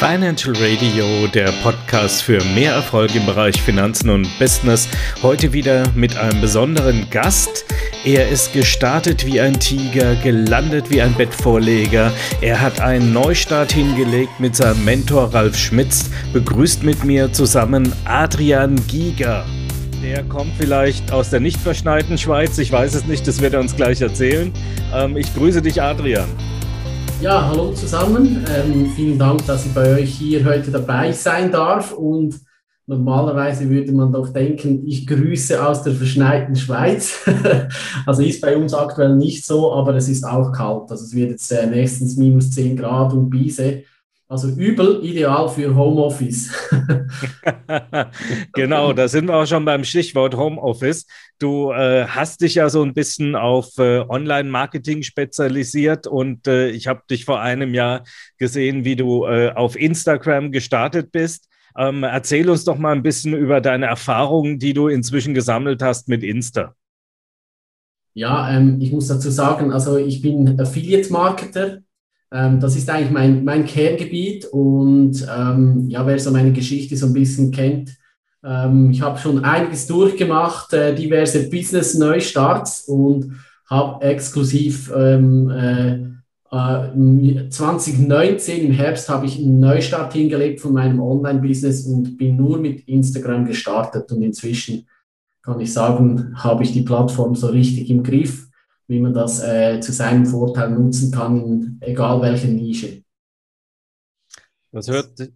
Financial Radio, der Podcast für mehr Erfolg im Bereich Finanzen und Business. Heute wieder mit einem besonderen Gast. Er ist gestartet wie ein Tiger, gelandet wie ein Bettvorleger. Er hat einen Neustart hingelegt mit seinem Mentor Ralf Schmitz. Begrüßt mit mir zusammen Adrian Giger. Der kommt vielleicht aus der nicht verschneiten Schweiz. Ich weiß es nicht, das wird er uns gleich erzählen. Ähm, ich grüße dich, Adrian. Ja, hallo zusammen. Ähm, vielen Dank, dass ich bei euch hier heute dabei sein darf. Und normalerweise würde man doch denken, ich grüße aus der verschneiten Schweiz. also ist bei uns aktuell nicht so, aber es ist auch kalt. Also es wird jetzt äh, nächstens minus 10 Grad und Biese. Also übel, ideal für Homeoffice. genau, da sind wir auch schon beim Stichwort Homeoffice. Du äh, hast dich ja so ein bisschen auf äh, Online-Marketing spezialisiert und äh, ich habe dich vor einem Jahr gesehen, wie du äh, auf Instagram gestartet bist. Ähm, erzähl uns doch mal ein bisschen über deine Erfahrungen, die du inzwischen gesammelt hast mit Insta. Ja, ähm, ich muss dazu sagen, also ich bin Affiliate-Marketer das ist eigentlich mein, mein Kerngebiet und ähm, ja, wer so meine Geschichte so ein bisschen kennt, ähm, ich habe schon einiges durchgemacht, äh, diverse Business-Neustarts und habe exklusiv ähm, äh, 2019 äh, im Herbst habe ich einen Neustart hingelegt von meinem Online-Business und bin nur mit Instagram gestartet und inzwischen kann ich sagen, habe ich die Plattform so richtig im Griff wie man das äh, zu seinem Vorteil nutzen kann, in egal welcher Nische. Das hört,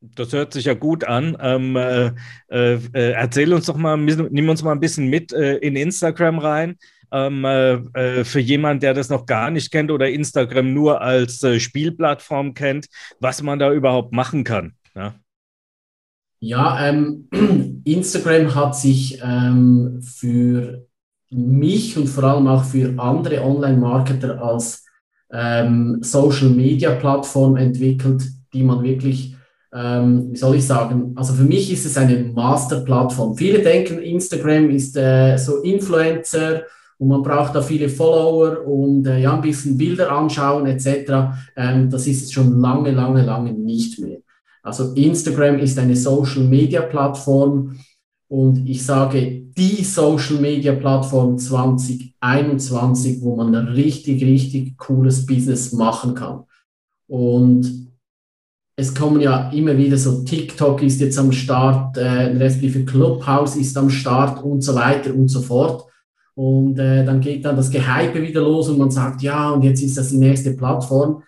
das hört sich ja gut an. Ähm, äh, äh, erzähl uns doch mal, nimm uns mal ein bisschen mit äh, in Instagram rein. Ähm, äh, äh, für jemanden, der das noch gar nicht kennt oder Instagram nur als Spielplattform kennt, was man da überhaupt machen kann. Ja, ja ähm, Instagram hat sich ähm, für mich und vor allem auch für andere Online-Marketer als ähm, Social-Media-Plattform entwickelt, die man wirklich, ähm, wie soll ich sagen, also für mich ist es eine Master-Plattform. Viele denken, Instagram ist äh, so Influencer und man braucht da viele Follower und äh, ja, ein bisschen Bilder anschauen etc. Ähm, das ist es schon lange, lange, lange nicht mehr. Also Instagram ist eine Social-Media-Plattform, und ich sage, die Social Media Plattform 2021, wo man ein richtig, richtig cooles Business machen kann. Und es kommen ja immer wieder so, TikTok ist jetzt am Start, äh, respektive Clubhouse ist am Start und so weiter und so fort. Und äh, dann geht dann das Gehype wieder los und man sagt, ja, und jetzt ist das die nächste Plattform.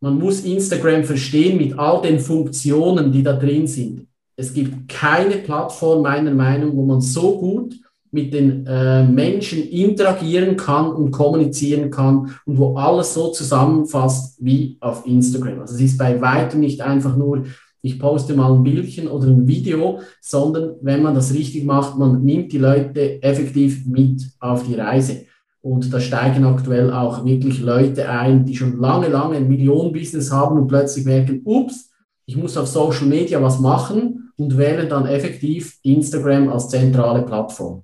Man muss Instagram verstehen mit all den Funktionen, die da drin sind es gibt keine Plattform meiner Meinung, wo man so gut mit den äh, Menschen interagieren kann und kommunizieren kann und wo alles so zusammenfasst wie auf Instagram. Also es ist bei weitem nicht einfach nur, ich poste mal ein Bildchen oder ein Video, sondern wenn man das richtig macht, man nimmt die Leute effektiv mit auf die Reise. Und da steigen aktuell auch wirklich Leute ein, die schon lange, lange ein Millionenbusiness haben und plötzlich merken, ups, ich muss auf Social Media was machen und wählen dann effektiv Instagram als zentrale Plattform.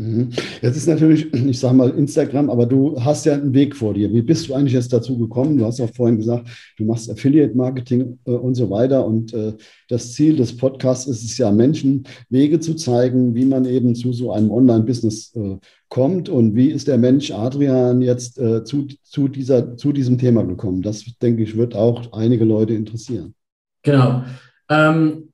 Mhm. Jetzt ist natürlich, ich sage mal Instagram, aber du hast ja einen Weg vor dir. Wie bist du eigentlich jetzt dazu gekommen? Du hast auch vorhin gesagt, du machst Affiliate-Marketing äh, und so weiter. Und äh, das Ziel des Podcasts ist es ja, Menschen Wege zu zeigen, wie man eben zu so einem Online-Business äh, kommt. Und wie ist der Mensch Adrian jetzt äh, zu, zu, dieser, zu diesem Thema gekommen? Das, denke ich, wird auch einige Leute interessieren. Genau. Ähm,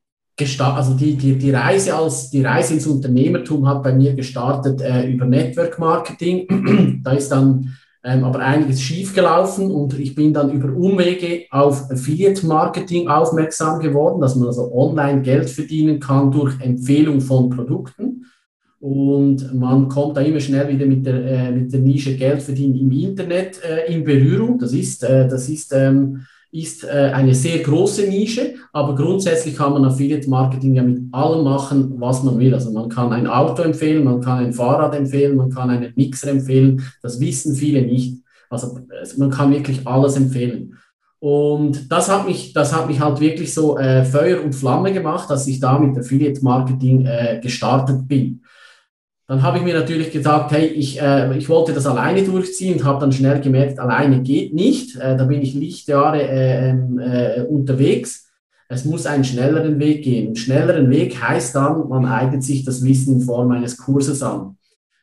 also die, die, die Reise als die Reise ins Unternehmertum hat bei mir gestartet äh, über Network Marketing. da ist dann ähm, aber einiges schiefgelaufen und ich bin dann über Umwege auf Affiliate Marketing aufmerksam geworden, dass man also online Geld verdienen kann durch Empfehlung von Produkten. Und man kommt da immer schnell wieder mit der, äh, mit der Nische Geld verdienen im Internet äh, in Berührung. Das ist, äh, das ist ähm, ist äh, eine sehr große Nische, aber grundsätzlich kann man Affiliate Marketing ja mit allem machen, was man will. Also man kann ein Auto empfehlen, man kann ein Fahrrad empfehlen, man kann einen Mixer empfehlen. Das wissen viele nicht. Also man kann wirklich alles empfehlen. Und das hat mich, das hat mich halt wirklich so äh, Feuer und Flamme gemacht, dass ich da mit Affiliate Marketing äh, gestartet bin. Dann habe ich mir natürlich gesagt, hey, ich, äh, ich wollte das alleine durchziehen und habe dann schnell gemerkt, alleine geht nicht. Äh, da bin ich Lichtjahre äh, ähm, äh, unterwegs. Es muss einen schnelleren Weg gehen. Einen schnelleren Weg heißt dann, man eignet sich das Wissen in Form eines Kurses an.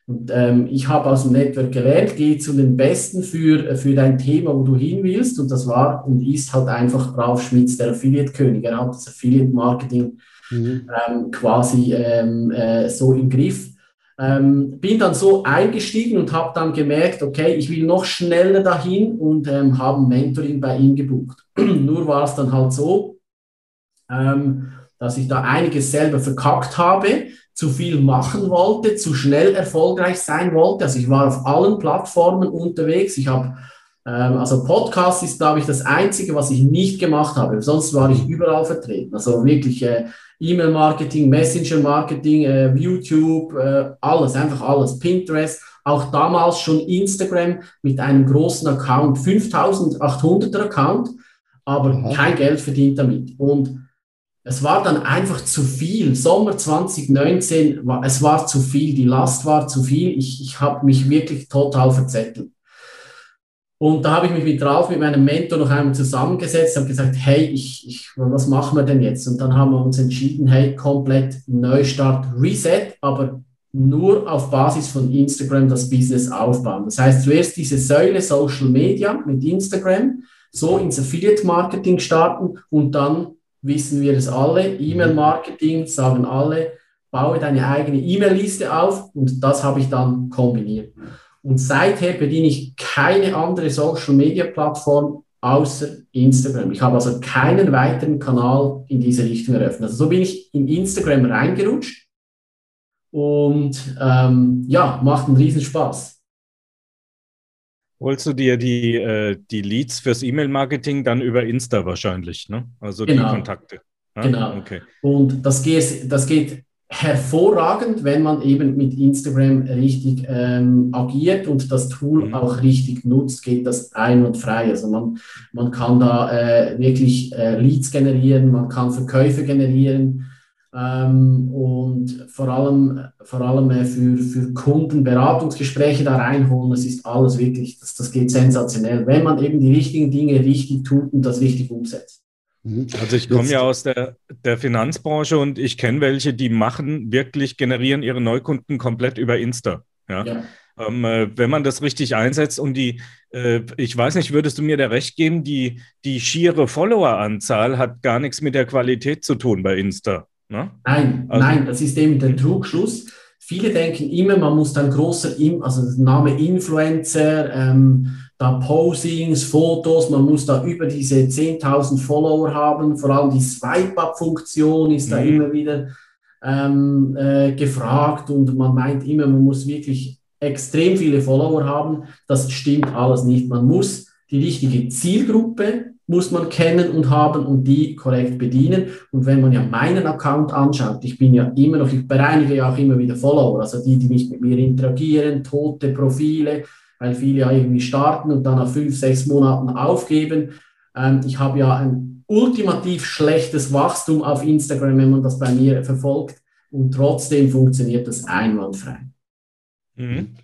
Und ähm, ich habe aus dem Network gelernt, geh zu den Besten für, für dein Thema, wo du hin willst. Und das war und ist halt einfach Ralf Schmitz, der Affiliate-König. Er hat das Affiliate-Marketing mhm. ähm, quasi ähm, äh, so im Griff. Ähm, bin dann so eingestiegen und habe dann gemerkt, okay, ich will noch schneller dahin und ähm, habe Mentoring bei ihm gebucht. Nur war es dann halt so, ähm, dass ich da einiges selber verkackt habe zu viel machen wollte, zu schnell erfolgreich sein wollte. Also ich war auf allen Plattformen unterwegs. Ich habe, also Podcast ist, glaube ich, das Einzige, was ich nicht gemacht habe. Sonst war ich überall vertreten. Also wirklich äh, E-Mail-Marketing, Messenger-Marketing, äh, YouTube, äh, alles, einfach alles. Pinterest, auch damals schon Instagram mit einem großen Account, 5800er Account, aber Aha. kein Geld verdient damit. Und es war dann einfach zu viel. Sommer 2019, war, es war zu viel, die Last war zu viel. Ich, ich habe mich wirklich total verzettelt. Und da habe ich mich mit Ralf, mit meinem Mentor noch einmal zusammengesetzt, habe gesagt, hey, ich, ich, was machen wir denn jetzt? Und dann haben wir uns entschieden, hey, komplett Neustart, Reset, aber nur auf Basis von Instagram das Business aufbauen. Das heißt, zuerst diese Säule Social Media mit Instagram, so ins Affiliate Marketing starten und dann wissen wir es alle. E-Mail-Marketing sagen alle, baue deine eigene E-Mail-Liste auf und das habe ich dann kombiniert. Und seither bediene ich keine andere Social-Media-Plattform außer Instagram. Ich habe also keinen weiteren Kanal in diese Richtung eröffnet. Also so bin ich in Instagram reingerutscht und ähm, ja, macht einen Riesenspaß. Holst du dir die, äh, die Leads fürs E-Mail-Marketing dann über Insta wahrscheinlich, ne? Also genau. die Kontakte. Ja? Genau. Okay. Und das geht, das geht hervorragend, wenn man eben mit Instagram richtig ähm, agiert und das Tool mhm. auch richtig nutzt, geht das einwandfrei. Also man, man kann da äh, wirklich äh, Leads generieren, man kann Verkäufe generieren ähm, und vor allem, vor allem äh, für, für Kunden Beratungsgespräche da reinholen. Das ist alles wirklich, das, das geht sensationell, wenn man eben die richtigen Dinge richtig tut und das richtig umsetzt. Mhm. Also ich komme ja aus der, der Finanzbranche und ich kenne welche, die machen wirklich, generieren ihre Neukunden komplett über Insta. Ja. ja. Ähm, äh, wenn man das richtig einsetzt und die, äh, ich weiß nicht, würdest du mir da recht geben, die, die schiere Followeranzahl hat gar nichts mit der Qualität zu tun bei Insta. Ne? Nein, also, nein, das ist eben der Trugschluss. Viele denken immer, man muss dann großer, also der Name Influencer, ähm, da Posings, Fotos, man muss da über diese 10.000 Follower haben. Vor allem die Swipe-Up-Funktion ist da mhm. immer wieder ähm, äh, gefragt und man meint immer, man muss wirklich extrem viele Follower haben. Das stimmt alles nicht. Man muss die richtige Zielgruppe muss man kennen und haben und die korrekt bedienen. Und wenn man ja meinen Account anschaut, ich bin ja immer noch, ich bereinige ja auch immer wieder Follower, also die, die nicht mit mir interagieren, tote Profile, weil viele ja irgendwie starten und dann nach fünf, sechs Monaten aufgeben. Ähm, ich habe ja ein ultimativ schlechtes Wachstum auf Instagram, wenn man das bei mir verfolgt. Und trotzdem funktioniert das einwandfrei. Mhm.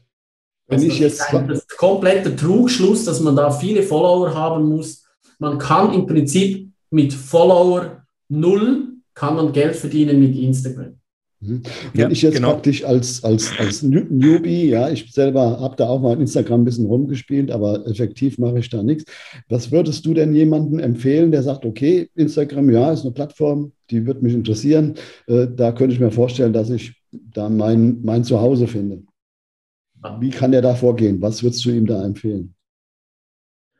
Wenn also ich jetzt ein, das komplette Trugschluss, dass man da viele Follower haben muss, man kann im Prinzip mit Follower null kann man Geld verdienen mit Instagram. Mhm. Wenn ja, ich jetzt genau. praktisch als, als, als Newbie, ja, ich selber habe da auch mal in Instagram ein bisschen rumgespielt, aber effektiv mache ich da nichts. Was würdest du denn jemandem empfehlen, der sagt, okay, Instagram, ja, ist eine Plattform, die wird mich interessieren. Äh, da könnte ich mir vorstellen, dass ich da mein, mein Zuhause finde. Wie kann der da vorgehen? Was würdest du ihm da empfehlen?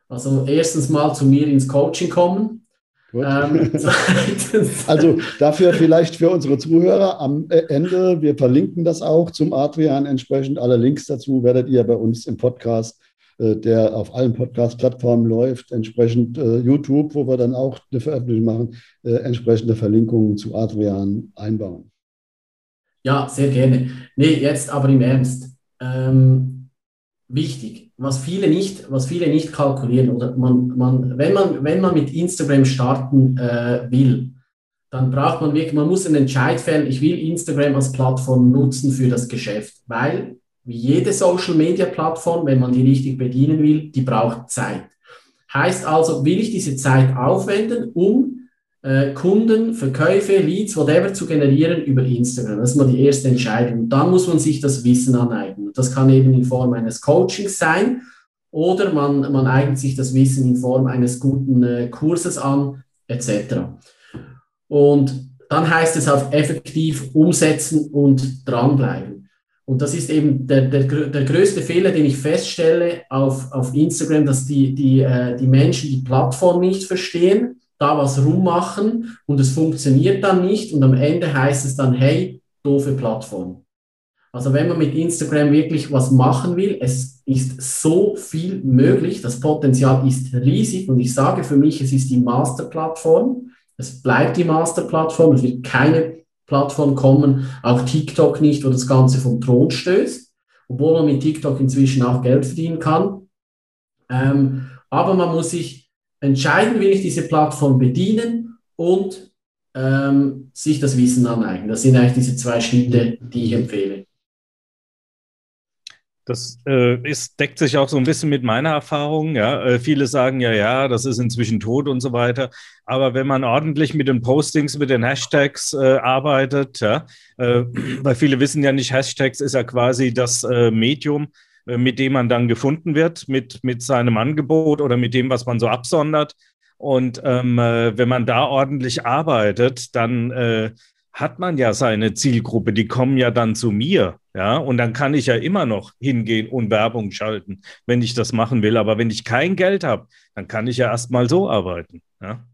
Also erstens mal zu mir ins Coaching kommen. Ähm, also dafür vielleicht für unsere Zuhörer am Ende, wir verlinken das auch zum Adrian entsprechend. Alle Links dazu werdet ihr bei uns im Podcast, äh, der auf allen Podcast-Plattformen läuft, entsprechend äh, YouTube, wo wir dann auch eine Veröffentlichung machen, äh, entsprechende Verlinkungen zu Adrian einbauen. Ja, sehr gerne. Nee, jetzt aber im Ernst. Ähm, wichtig was viele nicht, was viele nicht kalkulieren oder man, man, wenn man, wenn man mit Instagram starten äh, will, dann braucht man wirklich, man muss einen Entscheid fällen, ich will Instagram als Plattform nutzen für das Geschäft, weil wie jede Social-Media-Plattform, wenn man die richtig bedienen will, die braucht Zeit. Heißt also, will ich diese Zeit aufwenden, um äh, Kunden, Verkäufe, Leads, whatever zu generieren über Instagram? Das ist mal die erste Entscheidung. Und dann muss man sich das Wissen aneignen. Das kann eben in Form eines Coachings sein oder man, man eignet sich das Wissen in Form eines guten äh, Kurses an, etc. Und dann heißt es auch effektiv umsetzen und dranbleiben. Und das ist eben der, der, der größte Fehler, den ich feststelle auf, auf Instagram, dass die, die, äh, die Menschen die Plattform nicht verstehen, da was rummachen und es funktioniert dann nicht und am Ende heißt es dann, hey, doofe Plattform. Also wenn man mit Instagram wirklich was machen will, es ist so viel möglich, das Potenzial ist riesig und ich sage für mich, es ist die Masterplattform. Es bleibt die Masterplattform, es wird keine Plattform kommen, auch TikTok nicht, wo das Ganze vom Thron stößt, obwohl man mit TikTok inzwischen auch Geld verdienen kann. Ähm, aber man muss sich entscheiden, will ich diese Plattform bedienen und ähm, sich das Wissen aneignen. Das sind eigentlich diese zwei Schritte, die ich empfehle. Das äh, ist, deckt sich auch so ein bisschen mit meiner Erfahrung. Ja? Äh, viele sagen ja, ja, das ist inzwischen tot und so weiter. Aber wenn man ordentlich mit den Postings, mit den Hashtags äh, arbeitet, ja, äh, weil viele wissen ja nicht, Hashtags ist ja quasi das äh, Medium, mit dem man dann gefunden wird, mit, mit seinem Angebot oder mit dem, was man so absondert. Und ähm, wenn man da ordentlich arbeitet, dann hat man ja seine Zielgruppe, die kommen ja dann zu mir, ja, und dann kann ich ja immer noch hingehen und Werbung schalten, wenn ich das machen will. Aber wenn ich kein Geld habe, dann kann ich ja erstmal so arbeiten, ja.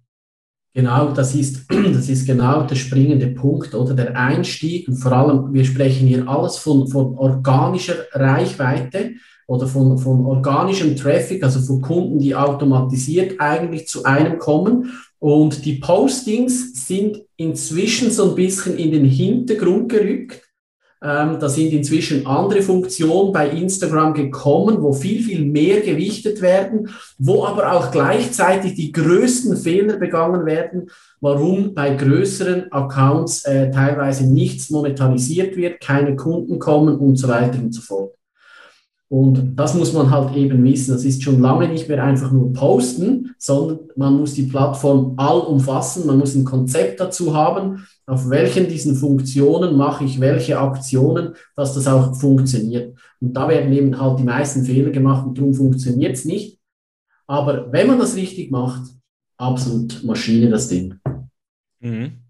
Genau, das ist, das ist genau der springende Punkt oder der Einstieg. Und vor allem, wir sprechen hier alles von, von organischer Reichweite oder von, von organischem Traffic, also von Kunden, die automatisiert eigentlich zu einem kommen. Und die Postings sind inzwischen so ein bisschen in den Hintergrund gerückt. Ähm, da sind inzwischen andere Funktionen bei Instagram gekommen, wo viel, viel mehr gewichtet werden, wo aber auch gleichzeitig die größten Fehler begangen werden, warum bei größeren Accounts äh, teilweise nichts monetarisiert wird, keine Kunden kommen und so weiter und so fort. Und das muss man halt eben wissen. Das ist schon lange nicht mehr einfach nur posten, sondern man muss die Plattform allumfassen. Man muss ein Konzept dazu haben, auf welchen diesen Funktionen mache ich welche Aktionen, dass das auch funktioniert. Und da werden eben halt die meisten Fehler gemacht und darum funktioniert es nicht. Aber wenn man das richtig macht, absolut Maschine das Ding. Mhm.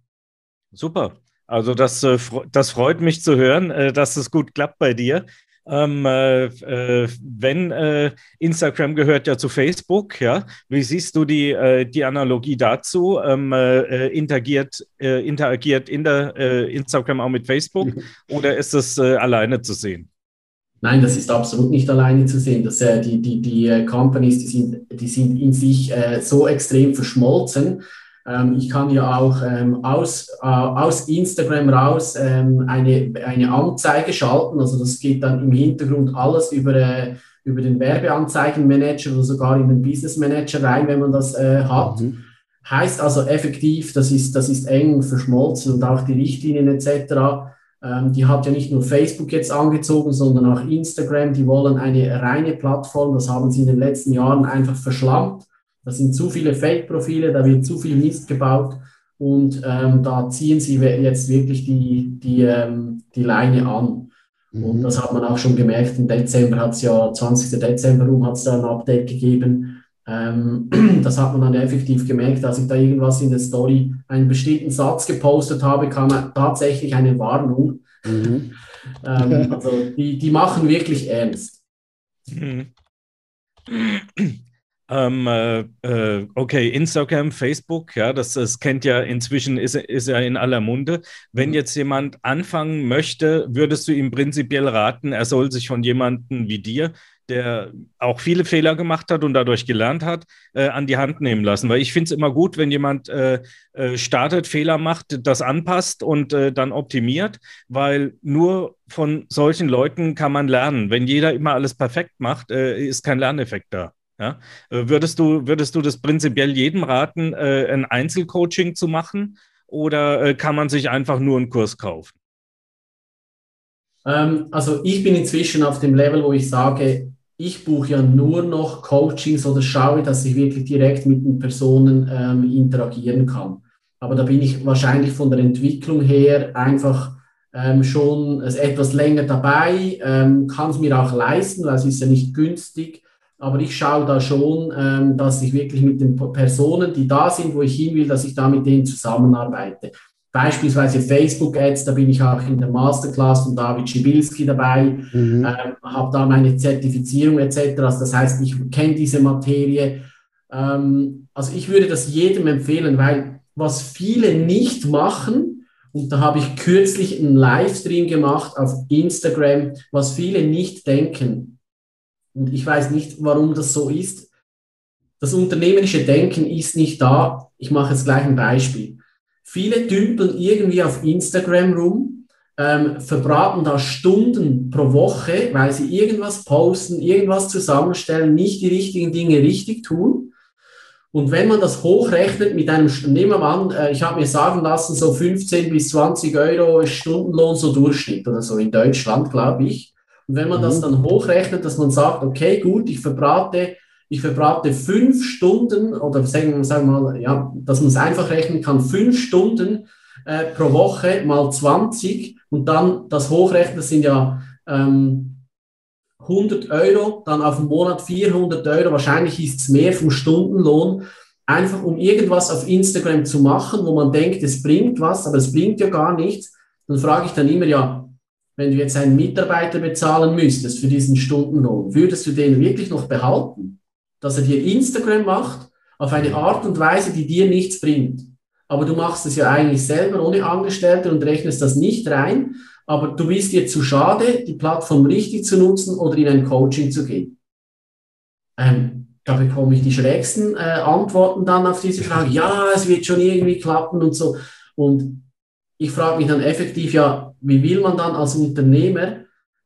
Super. Also das, äh, das freut mich zu hören, äh, dass es gut klappt bei dir. Ähm, äh, äh, wenn äh, Instagram gehört ja zu Facebook, ja, wie siehst du die, äh, die Analogie dazu? Ähm, äh, interagiert, interagiert in der Instagram auch mit Facebook oder ist das alleine zu sehen? Nein, das ist absolut nicht alleine zu sehen. Das, die die, die Companies, die sind, die sind in sich so extrem verschmolzen, ich kann ja auch ähm, aus, äh, aus Instagram raus ähm, eine, eine Anzeige schalten. Also das geht dann im Hintergrund alles über, äh, über den Werbeanzeigenmanager oder sogar in den Business Manager rein, wenn man das äh, hat. Mhm. Heißt also effektiv, das ist, das ist eng verschmolzen und auch die Richtlinien etc. Ähm, die hat ja nicht nur Facebook jetzt angezogen, sondern auch Instagram. Die wollen eine reine Plattform. Das haben sie in den letzten Jahren einfach verschlammt. Da sind zu viele Fake-Profile, da wird zu viel Mist gebaut und ähm, da ziehen sie jetzt wirklich die, die, ähm, die Leine an. Mhm. Und das hat man auch schon gemerkt. Im Dezember hat es ja, 20. Dezember rum hat es da ein Update gegeben. Ähm, das hat man dann effektiv gemerkt, als ich da irgendwas in der Story, einen bestimmten Satz gepostet habe, kam tatsächlich eine Warnung. Mhm. ähm, also die, die machen wirklich ernst. Mhm. Ähm, äh, äh, okay, Instagram, Facebook, ja, das, das kennt ja inzwischen, ist, ist ja in aller Munde. Wenn mhm. jetzt jemand anfangen möchte, würdest du ihm prinzipiell raten, er soll sich von jemandem wie dir, der auch viele Fehler gemacht hat und dadurch gelernt hat, äh, an die Hand nehmen lassen. Weil ich finde es immer gut, wenn jemand äh, äh, startet, Fehler macht, das anpasst und äh, dann optimiert, weil nur von solchen Leuten kann man lernen. Wenn jeder immer alles perfekt macht, ist kein Lerneffekt da. Ja? Äh, würdest, du, würdest du das prinzipiell jedem raten, äh, ein Einzelcoaching zu machen? oder äh, kann man sich einfach nur einen Kurs kaufen? Ähm, also ich bin inzwischen auf dem Level, wo ich sage, ich buche ja nur noch Coachings oder schaue, dass ich wirklich direkt mit den Personen ähm, interagieren kann. Aber da bin ich wahrscheinlich von der Entwicklung her einfach ähm, schon etwas länger dabei, ähm, kann es mir auch leisten, weil es ist ja nicht günstig. Aber ich schaue da schon, ähm, dass ich wirklich mit den Personen, die da sind, wo ich hin will, dass ich da mit denen zusammenarbeite. Beispielsweise Facebook-Ads, da bin ich auch in der Masterclass von David Schibilski dabei, mhm. ähm, habe da meine Zertifizierung etc. Also das heißt, ich kenne diese Materie. Ähm, also ich würde das jedem empfehlen, weil was viele nicht machen, und da habe ich kürzlich einen Livestream gemacht auf Instagram, was viele nicht denken. Und ich weiß nicht, warum das so ist. Das unternehmerische Denken ist nicht da. Ich mache jetzt gleich ein Beispiel. Viele dümpeln irgendwie auf Instagram rum, ähm, verbraten da Stunden pro Woche, weil sie irgendwas posten, irgendwas zusammenstellen, nicht die richtigen Dinge richtig tun. Und wenn man das hochrechnet mit einem, nehmen wir an, äh, ich habe mir sagen lassen, so 15 bis 20 Euro Stundenlohn, so Durchschnitt oder so in Deutschland, glaube ich. Und wenn man mhm. das dann hochrechnet, dass man sagt, okay, gut, ich verbrate, ich verbrate fünf Stunden oder sagen, sagen wir mal, ja, dass man es einfach rechnen kann, fünf Stunden äh, pro Woche mal 20 und dann das hochrechnen, das sind ja ähm, 100 Euro, dann auf dem Monat 400 Euro, wahrscheinlich ist es mehr vom Stundenlohn, einfach um irgendwas auf Instagram zu machen, wo man denkt, es bringt was, aber es bringt ja gar nichts, dann frage ich dann immer, ja, wenn du jetzt einen Mitarbeiter bezahlen müsstest für diesen Stundenlohn, würdest du den wirklich noch behalten? Dass er dir Instagram macht auf eine Art und Weise, die dir nichts bringt. Aber du machst es ja eigentlich selber ohne Angestellte und rechnest das nicht rein aber du bist dir zu schade, die Plattform richtig zu nutzen oder in ein Coaching zu gehen. Ähm, da bekomme ich die schrägsten äh, Antworten dann auf diese Frage. Ja, es wird schon irgendwie klappen und so. Und ich frage mich dann effektiv, ja, wie will man dann als Unternehmer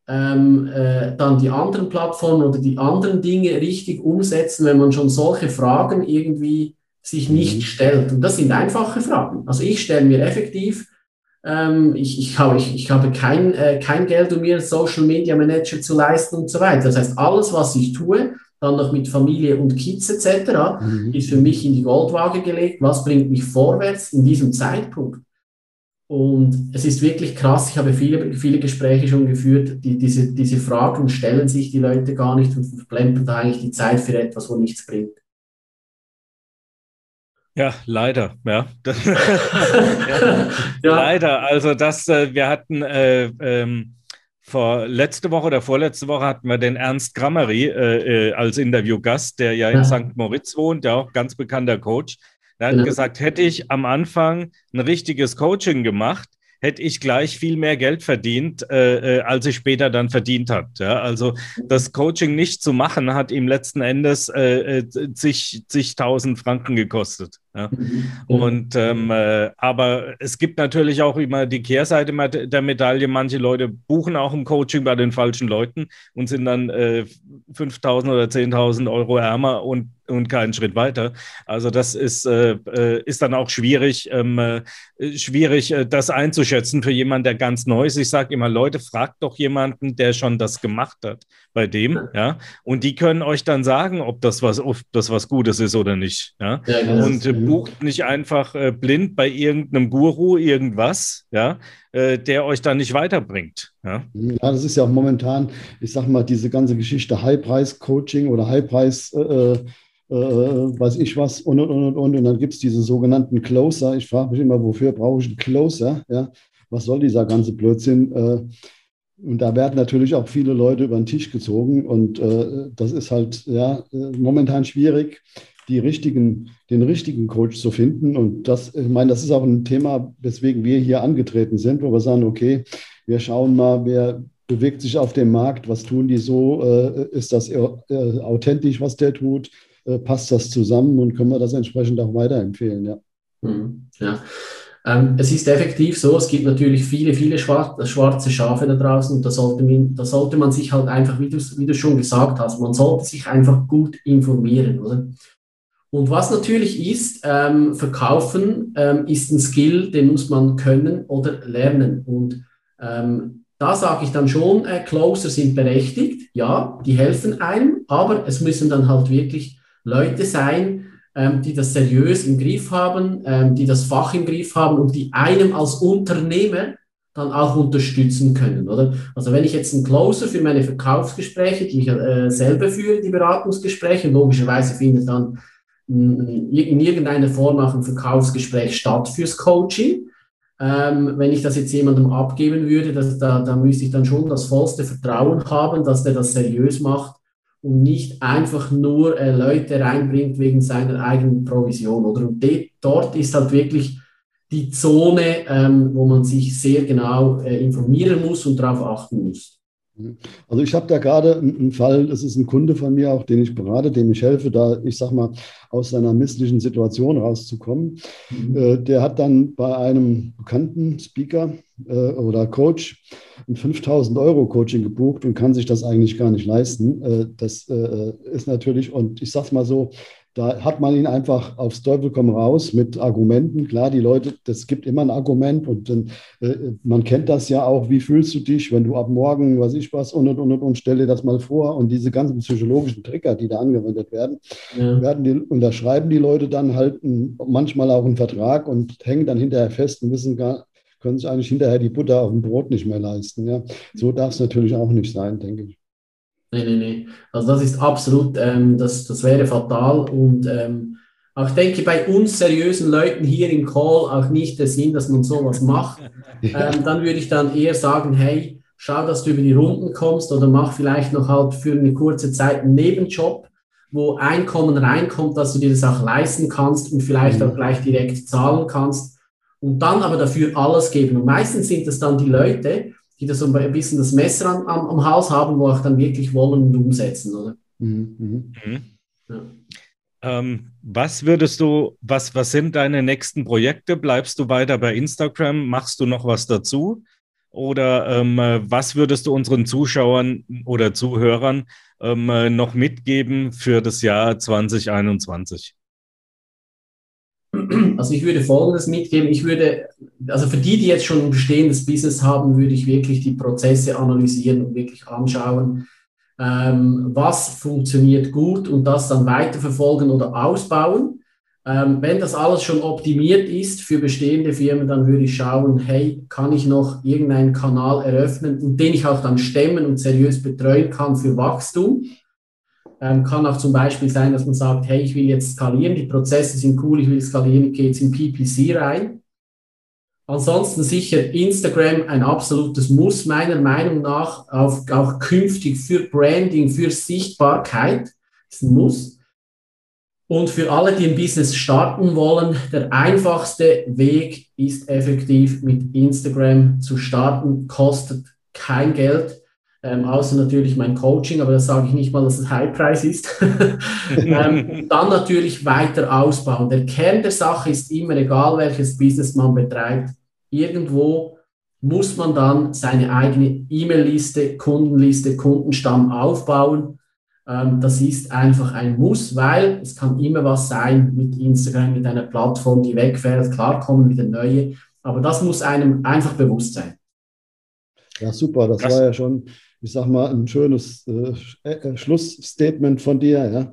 ähm, äh, dann die anderen Plattformen oder die anderen Dinge richtig umsetzen, wenn man schon solche Fragen irgendwie sich nicht mhm. stellt? Und das sind einfache Fragen. Also ich stelle mir effektiv ähm, ich, ich, habe, ich, ich habe kein, äh, kein Geld, um mir Social Media Manager zu leisten und so weiter. Das heißt, alles, was ich tue, dann noch mit Familie und Kids etc., mhm. ist für mich in die Goldwaage gelegt. Was bringt mich vorwärts in diesem Zeitpunkt? Und es ist wirklich krass. Ich habe viele, viele Gespräche schon geführt. Die, diese, diese Fragen stellen sich die Leute gar nicht und verplempern da eigentlich die Zeit für etwas, wo nichts bringt. Ja, leider, ja. ja. ja. Leider. Also das, äh, wir hatten äh, ähm, vor letzte Woche oder vorletzte Woche hatten wir den Ernst Grammery äh, äh, als Interviewgast, der ja, ja. in St. Moritz wohnt, der auch ganz bekannter Coach. Der hat genau. gesagt, hätte ich am Anfang ein richtiges Coaching gemacht, hätte ich gleich viel mehr Geld verdient, äh, äh als ich später dann verdient habe. Ja? Also das Coaching nicht zu machen, hat ihm letzten Endes äh, äh zig, zigtausend Franken gekostet. Ja. Mhm. Und ähm, äh, aber es gibt natürlich auch immer die Kehrseite der Medaille. Manche Leute buchen auch ein Coaching bei den falschen Leuten und sind dann äh, 5.000 oder 10.000 Euro ärmer und und keinen Schritt weiter. Also das ist, äh, äh ist dann auch schwierig, ähm, äh, schwierig, äh, das einzuschätzen für jemanden, der ganz neu ist. Ich sage immer, Leute, fragt doch jemanden, der schon das gemacht hat bei dem, ja. Und die können euch dann sagen, ob das was, ob das was Gutes ist oder nicht. Ja. ja genau. und bucht nicht einfach äh, blind bei irgendeinem Guru irgendwas, ja, äh, der euch dann nicht weiterbringt. Ja? ja, das ist ja auch momentan, ich sag mal, diese ganze Geschichte High-Price-Coaching oder High-Price- äh, äh, äh, weiß ich was und und und und und dann gibt es diese sogenannten Closer. Ich frage mich immer, wofür brauche ich einen Closer? Ja, was soll dieser ganze Blödsinn? Äh, und da werden natürlich auch viele Leute über den Tisch gezogen und äh, das ist halt ja momentan schwierig die richtigen, den richtigen Coach zu finden. Und das, ich meine, das ist auch ein Thema, weswegen wir hier angetreten sind, wo wir sagen, okay, wir schauen mal, wer bewegt sich auf dem Markt, was tun die so, äh, ist das äh, authentisch, was der tut, äh, passt das zusammen und können wir das entsprechend auch weiterempfehlen, ja. Mhm, ja. Ähm, es ist effektiv so, es gibt natürlich viele, viele schwarze Schafe da draußen und da sollte man, da sollte man sich halt einfach, wie du, wie du schon gesagt hast, man sollte sich einfach gut informieren, oder? Und was natürlich ist, ähm, verkaufen ähm, ist ein Skill, den muss man können oder lernen. Und ähm, da sage ich dann schon, äh, Closer sind berechtigt, ja, die helfen einem, aber es müssen dann halt wirklich Leute sein, ähm, die das seriös im Griff haben, ähm, die das Fach im Griff haben und die einem als Unternehmer dann auch unterstützen können, oder? Also wenn ich jetzt einen Closer für meine Verkaufsgespräche, die ich äh, selber führe, die Beratungsgespräche, logischerweise findet dann in irgendeiner Form auch ein Verkaufsgespräch statt fürs Coaching. Ähm, wenn ich das jetzt jemandem abgeben würde, das, da, da müsste ich dann schon das vollste Vertrauen haben, dass der das seriös macht und nicht einfach nur äh, Leute reinbringt wegen seiner eigenen Provision. Oder? Und de, dort ist halt wirklich die Zone, ähm, wo man sich sehr genau äh, informieren muss und darauf achten muss. Also ich habe da gerade einen Fall, das ist ein Kunde von mir, auch den ich berate, dem ich helfe, da, ich sag mal, aus seiner misslichen Situation rauszukommen. Mhm. Äh, der hat dann bei einem bekannten Speaker äh, oder Coach ein 5000 Euro Coaching gebucht und kann sich das eigentlich gar nicht leisten. Äh, das ist natürlich, und ich sage es mal so, da hat man ihn einfach aufs Teufel komm raus mit Argumenten. Klar, die Leute, das gibt immer ein Argument und dann, äh, man kennt das ja auch. Wie fühlst du dich, wenn du ab morgen, was ich was, und und und und, stell dir das mal vor. Und diese ganzen psychologischen Trigger, die da angewendet werden, ja. werden die, unterschreiben die Leute dann halt ein, manchmal auch einen Vertrag und hängen dann hinterher fest und wissen gar, können sich eigentlich hinterher die Butter auf dem Brot nicht mehr leisten. Ja. So darf es natürlich auch nicht sein, denke ich. Nee, nee, nee. Also das ist absolut, ähm, das, das wäre fatal und ähm, auch ich denke bei uns seriösen Leuten hier im Call auch nicht der Sinn, dass man sowas macht. Ähm, dann würde ich dann eher sagen, hey, schau, dass du über die Runden kommst oder mach vielleicht noch halt für eine kurze Zeit einen Nebenjob, wo Einkommen reinkommt, dass du dir das auch leisten kannst und vielleicht mhm. auch gleich direkt zahlen kannst und dann aber dafür alles geben. Und meistens sind das dann die Leute, die da so ein bisschen das Messer am, am, am Hals haben, wo auch dann wirklich wollen und umsetzen, oder? Mhm. Mhm. mhm. Ja. Ähm, was würdest du, was, was sind deine nächsten Projekte? Bleibst du weiter bei Instagram? Machst du noch was dazu? Oder ähm, was würdest du unseren Zuschauern oder Zuhörern ähm, noch mitgeben für das Jahr 2021? Also ich würde Folgendes mitgeben. Ich würde, also für die, die jetzt schon ein bestehendes Business haben, würde ich wirklich die Prozesse analysieren und wirklich anschauen, ähm, was funktioniert gut und das dann weiterverfolgen oder ausbauen. Ähm, wenn das alles schon optimiert ist für bestehende Firmen, dann würde ich schauen, hey, kann ich noch irgendeinen Kanal eröffnen, den ich auch dann stemmen und seriös betreuen kann für Wachstum. Ähm, kann auch zum Beispiel sein, dass man sagt, hey, ich will jetzt skalieren, die Prozesse sind cool, ich will skalieren, ich gehe jetzt in PPC rein. Ansonsten sicher Instagram ein absolutes Muss, meiner Meinung nach, auf, auch künftig für Branding, für Sichtbarkeit, ist ein Muss. Und für alle, die ein Business starten wollen, der einfachste Weg ist effektiv mit Instagram zu starten, kostet kein Geld ähm, außer natürlich mein Coaching, aber das sage ich nicht mal, dass es Highpreis ist. ähm, dann natürlich weiter ausbauen. Der Kern der Sache ist immer, egal welches Business man betreibt, irgendwo muss man dann seine eigene E-Mail-Liste, Kundenliste, Kundenstamm aufbauen. Ähm, das ist einfach ein Muss, weil es kann immer was sein mit Instagram, mit einer Plattform, die wegfällt. Klar kommen wieder neue, aber das muss einem einfach bewusst sein. Ja, super. Das, das war ja schon ich sag mal, ein schönes äh, äh, Schlussstatement von dir. Ja.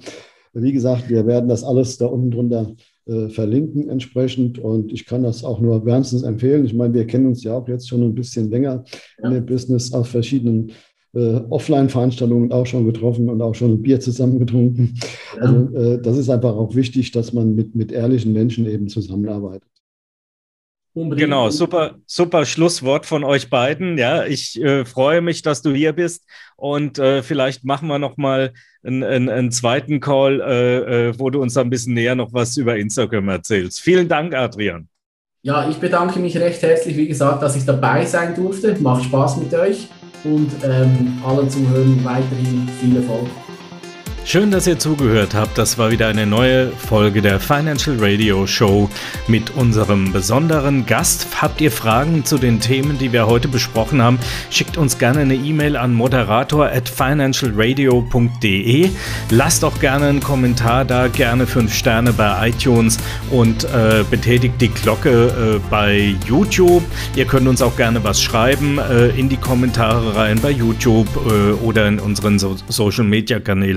Wie gesagt, wir werden das alles da unten drunter äh, verlinken entsprechend und ich kann das auch nur wärmstens empfehlen. Ich meine, wir kennen uns ja auch jetzt schon ein bisschen länger ja. in dem Business auf verschiedenen äh, Offline-Veranstaltungen auch schon getroffen und auch schon ein Bier zusammen getrunken. Ja. Also, äh, das ist einfach auch wichtig, dass man mit, mit ehrlichen Menschen eben zusammenarbeitet. Unbedingt. Genau, super, super Schlusswort von euch beiden. Ja, ich äh, freue mich, dass du hier bist und äh, vielleicht machen wir noch mal einen, einen, einen zweiten Call, äh, äh, wo du uns ein bisschen näher noch was über Instagram erzählst. Vielen Dank, Adrian. Ja, ich bedanke mich recht herzlich, wie gesagt, dass ich dabei sein durfte. Macht Spaß mit euch und ähm, allen Zuhörern weiterhin viel Erfolg. Schön, dass ihr zugehört habt. Das war wieder eine neue Folge der Financial Radio Show mit unserem besonderen Gast. Habt ihr Fragen zu den Themen, die wir heute besprochen haben? Schickt uns gerne eine E-Mail an moderator at financialradio.de. Lasst auch gerne einen Kommentar da, gerne fünf Sterne bei iTunes und äh, betätigt die Glocke äh, bei YouTube. Ihr könnt uns auch gerne was schreiben äh, in die Kommentare rein bei YouTube äh, oder in unseren so Social Media Kanälen